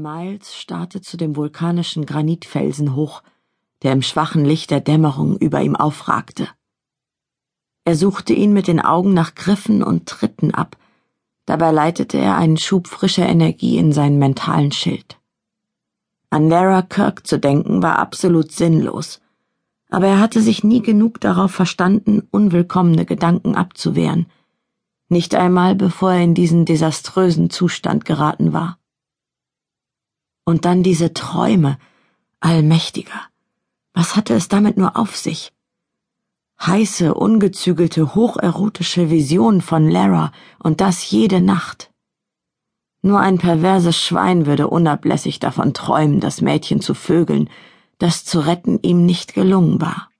Miles starrte zu dem vulkanischen Granitfelsen hoch, der im schwachen Licht der Dämmerung über ihm aufragte. Er suchte ihn mit den Augen nach Griffen und Tritten ab, dabei leitete er einen Schub frischer Energie in seinen mentalen Schild. An Lara Kirk zu denken war absolut sinnlos, aber er hatte sich nie genug darauf verstanden, unwillkommene Gedanken abzuwehren, nicht einmal bevor er in diesen desaströsen Zustand geraten war. Und dann diese Träume, allmächtiger. Was hatte es damit nur auf sich? Heiße, ungezügelte, hocherotische Visionen von Lara und das jede Nacht. Nur ein perverses Schwein würde unablässig davon träumen, das Mädchen zu vögeln, das zu retten ihm nicht gelungen war.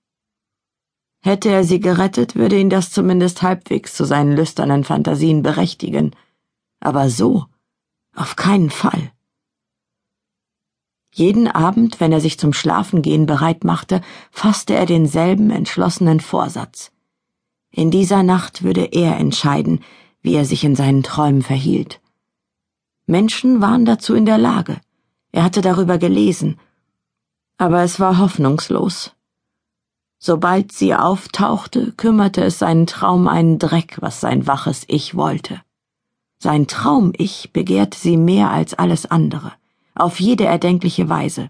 Hätte er sie gerettet, würde ihn das zumindest halbwegs zu seinen lüsternen Fantasien berechtigen. Aber so, auf keinen Fall. Jeden Abend, wenn er sich zum Schlafengehen bereit machte, fasste er denselben entschlossenen Vorsatz. In dieser Nacht würde er entscheiden, wie er sich in seinen Träumen verhielt. Menschen waren dazu in der Lage. Er hatte darüber gelesen. Aber es war hoffnungslos. Sobald sie auftauchte, kümmerte es seinen Traum einen Dreck, was sein waches Ich wollte. Sein Traum-Ich begehrte sie mehr als alles andere auf jede erdenkliche Weise.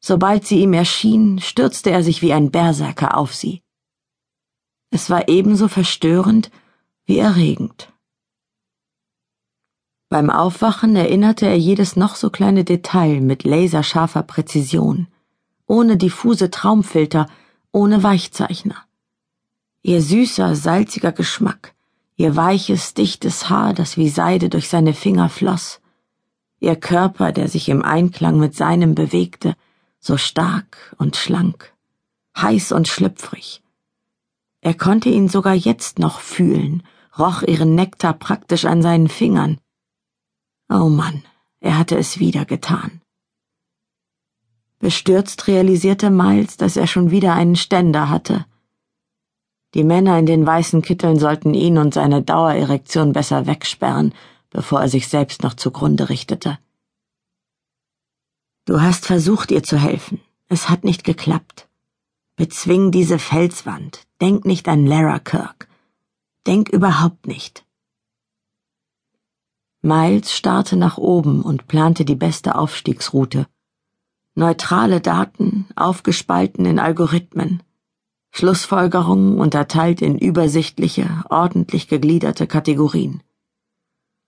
Sobald sie ihm erschien, stürzte er sich wie ein Berserker auf sie. Es war ebenso verstörend wie erregend. Beim Aufwachen erinnerte er jedes noch so kleine Detail mit laserscharfer Präzision, ohne diffuse Traumfilter, ohne Weichzeichner. Ihr süßer, salziger Geschmack, ihr weiches, dichtes Haar, das wie Seide durch seine Finger floss, ihr Körper, der sich im Einklang mit seinem bewegte, so stark und schlank, heiß und schlüpfrig. Er konnte ihn sogar jetzt noch fühlen, roch ihren Nektar praktisch an seinen Fingern. Oh Mann, er hatte es wieder getan. Bestürzt realisierte Miles, dass er schon wieder einen Ständer hatte. Die Männer in den weißen Kitteln sollten ihn und seine Dauererektion besser wegsperren, bevor er sich selbst noch zugrunde richtete. Du hast versucht, ihr zu helfen. Es hat nicht geklappt. Bezwing diese Felswand. Denk nicht an Lara Kirk. Denk überhaupt nicht. Miles starrte nach oben und plante die beste Aufstiegsroute. Neutrale Daten, aufgespalten in Algorithmen. Schlussfolgerungen unterteilt in übersichtliche, ordentlich gegliederte Kategorien.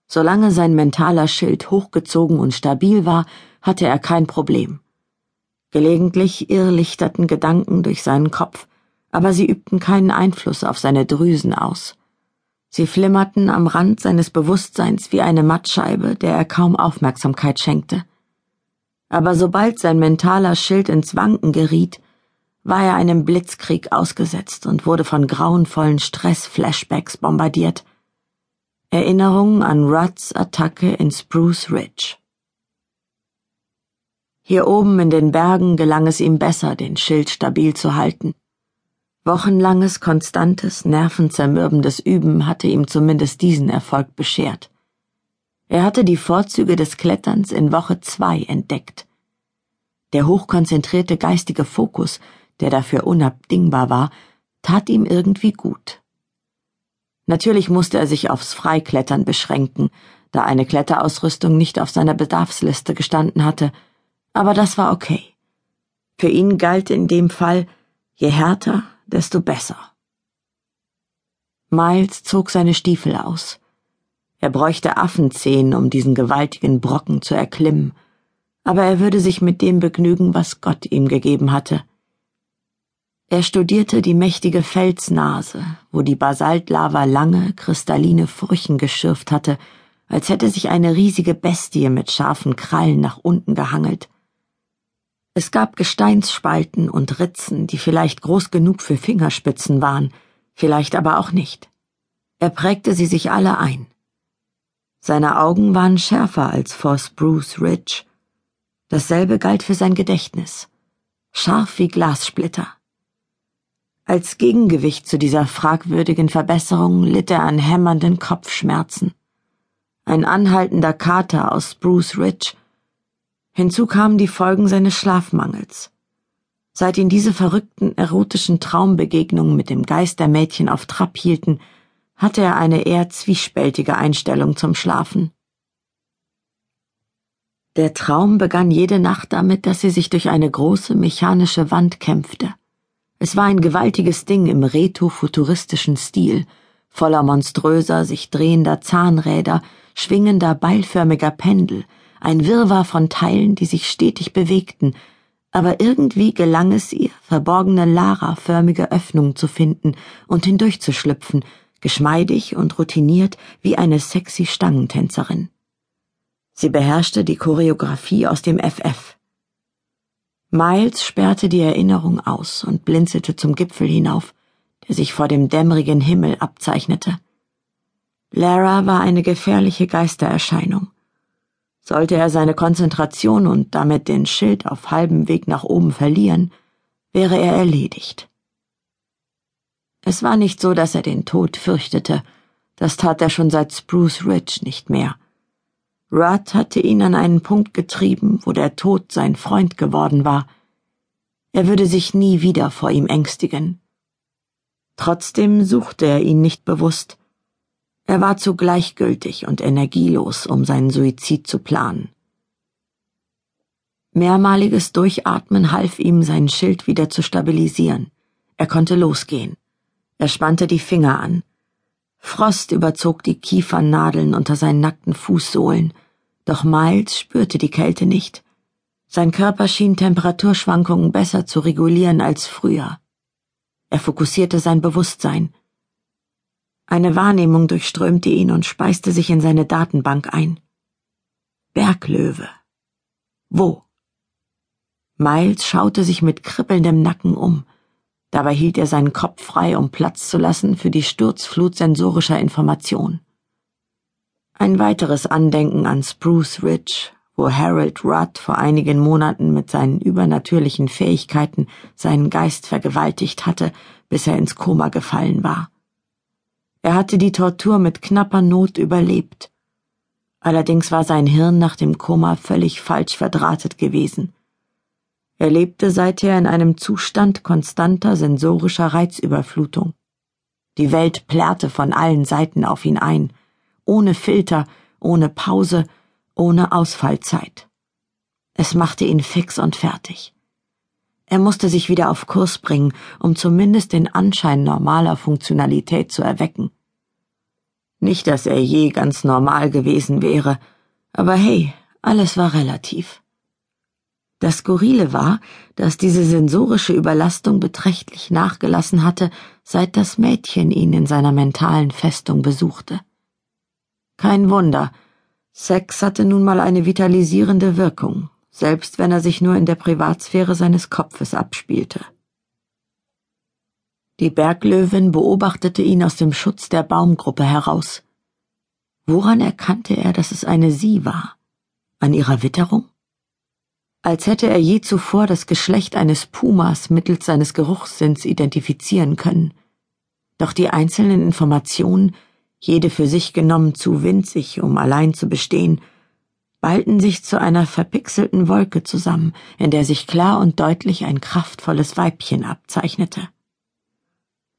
Solange sein mentaler Schild hochgezogen und stabil war, hatte er kein Problem. Gelegentlich irrlichterten Gedanken durch seinen Kopf, aber sie übten keinen Einfluss auf seine Drüsen aus. Sie flimmerten am Rand seines Bewusstseins wie eine Mattscheibe, der er kaum Aufmerksamkeit schenkte. Aber sobald sein mentaler Schild ins Wanken geriet, war er einem Blitzkrieg ausgesetzt und wurde von grauenvollen Stress-Flashbacks bombardiert, Erinnerung an Rudds Attacke in Spruce Ridge. Hier oben in den Bergen gelang es ihm besser, den Schild stabil zu halten. Wochenlanges, konstantes, nervenzermürbendes Üben hatte ihm zumindest diesen Erfolg beschert. Er hatte die Vorzüge des Kletterns in Woche zwei entdeckt. Der hochkonzentrierte geistige Fokus, der dafür unabdingbar war, tat ihm irgendwie gut. Natürlich musste er sich aufs Freiklettern beschränken, da eine Kletterausrüstung nicht auf seiner Bedarfsliste gestanden hatte, aber das war okay. Für ihn galt in dem Fall, je härter, desto besser. Miles zog seine Stiefel aus. Er bräuchte Affenzehen, um diesen gewaltigen Brocken zu erklimmen, aber er würde sich mit dem begnügen, was Gott ihm gegeben hatte. Er studierte die mächtige Felsnase, wo die Basaltlava lange, kristalline Furchen geschürft hatte, als hätte sich eine riesige Bestie mit scharfen Krallen nach unten gehangelt. Es gab Gesteinsspalten und Ritzen, die vielleicht groß genug für Fingerspitzen waren, vielleicht aber auch nicht. Er prägte sie sich alle ein. Seine Augen waren schärfer als vor Spruce Ridge. Dasselbe galt für sein Gedächtnis. Scharf wie Glassplitter. Als Gegengewicht zu dieser fragwürdigen Verbesserung litt er an hämmernden Kopfschmerzen. ein anhaltender Kater aus Spruce Ridge. Hinzu kamen die Folgen seines Schlafmangels. Seit ihn diese verrückten erotischen Traumbegegnungen mit dem Geistermädchen auf Trab hielten, hatte er eine eher zwiespältige Einstellung zum Schlafen. Der Traum begann jede Nacht damit, dass sie sich durch eine große mechanische Wand kämpfte. Es war ein gewaltiges Ding im reto-futuristischen Stil, voller monströser, sich drehender Zahnräder, schwingender, beilförmiger Pendel, ein Wirrwarr von Teilen, die sich stetig bewegten, aber irgendwie gelang es ihr, verborgene Lara-förmige Öffnungen zu finden und hindurchzuschlüpfen, geschmeidig und routiniert wie eine sexy Stangentänzerin. Sie beherrschte die Choreografie aus dem FF. Miles sperrte die Erinnerung aus und blinzelte zum Gipfel hinauf, der sich vor dem dämmerigen Himmel abzeichnete. Lara war eine gefährliche Geistererscheinung. Sollte er seine Konzentration und damit den Schild auf halbem Weg nach oben verlieren, wäre er erledigt. Es war nicht so, dass er den Tod fürchtete, das tat er schon seit Spruce Ridge nicht mehr. Rudd hatte ihn an einen Punkt getrieben, wo der Tod sein Freund geworden war. Er würde sich nie wieder vor ihm ängstigen. Trotzdem suchte er ihn nicht bewusst, er war zu gleichgültig und energielos, um seinen Suizid zu planen. Mehrmaliges Durchatmen half ihm, sein Schild wieder zu stabilisieren. Er konnte losgehen. Er spannte die Finger an. Frost überzog die Kiefernadeln unter seinen nackten Fußsohlen, doch Miles spürte die Kälte nicht. Sein Körper schien Temperaturschwankungen besser zu regulieren als früher. Er fokussierte sein Bewusstsein. Eine Wahrnehmung durchströmte ihn und speiste sich in seine Datenbank ein. Berglöwe. Wo? Miles schaute sich mit kribbelndem Nacken um. Dabei hielt er seinen Kopf frei, um Platz zu lassen für die Sturzflut sensorischer Information. Ein weiteres Andenken an Spruce Ridge, wo Harold Rudd vor einigen Monaten mit seinen übernatürlichen Fähigkeiten seinen Geist vergewaltigt hatte, bis er ins Koma gefallen war. Er hatte die Tortur mit knapper Not überlebt. Allerdings war sein Hirn nach dem Koma völlig falsch verdrahtet gewesen. Er lebte seither in einem Zustand konstanter sensorischer Reizüberflutung. Die Welt plärrte von allen Seiten auf ihn ein, ohne Filter, ohne Pause, ohne Ausfallzeit. Es machte ihn fix und fertig. Er musste sich wieder auf Kurs bringen, um zumindest den Anschein normaler Funktionalität zu erwecken. Nicht, dass er je ganz normal gewesen wäre, aber hey, alles war relativ. Das Skurrile war, dass diese sensorische Überlastung beträchtlich nachgelassen hatte, seit das Mädchen ihn in seiner mentalen Festung besuchte. Kein Wunder, Sex hatte nun mal eine vitalisierende Wirkung, selbst wenn er sich nur in der Privatsphäre seines Kopfes abspielte. Die Berglöwin beobachtete ihn aus dem Schutz der Baumgruppe heraus. Woran erkannte er, dass es eine sie war? An ihrer Witterung? Als hätte er je zuvor das Geschlecht eines Pumas mittels seines Geruchssinns identifizieren können. Doch die einzelnen Informationen, jede für sich genommen zu winzig, um allein zu bestehen, ballten sich zu einer verpixelten Wolke zusammen, in der sich klar und deutlich ein kraftvolles Weibchen abzeichnete.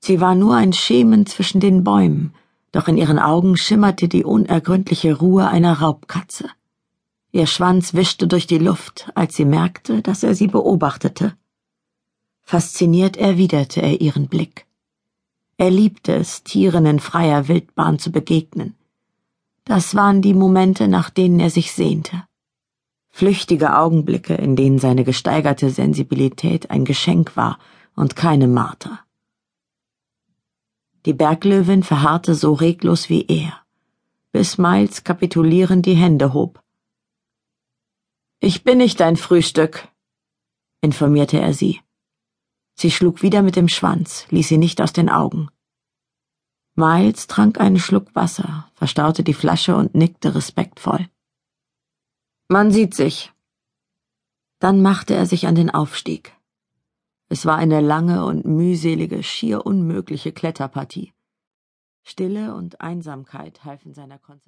Sie war nur ein Schemen zwischen den Bäumen, doch in ihren Augen schimmerte die unergründliche Ruhe einer Raubkatze. Ihr Schwanz wischte durch die Luft, als sie merkte, dass er sie beobachtete. Fasziniert erwiderte er ihren Blick. Er liebte es, Tieren in freier Wildbahn zu begegnen. Das waren die Momente, nach denen er sich sehnte. Flüchtige Augenblicke, in denen seine gesteigerte Sensibilität ein Geschenk war und keine Marter. Die Berglöwin verharrte so reglos wie er, bis Miles kapitulierend die Hände hob. Ich bin nicht dein Frühstück, informierte er sie. Sie schlug wieder mit dem Schwanz, ließ sie nicht aus den Augen. Miles trank einen Schluck Wasser, verstaute die Flasche und nickte respektvoll. Man sieht sich. Dann machte er sich an den Aufstieg. Es war eine lange und mühselige, schier unmögliche Kletterpartie. Stille und Einsamkeit halfen seiner Konzentration.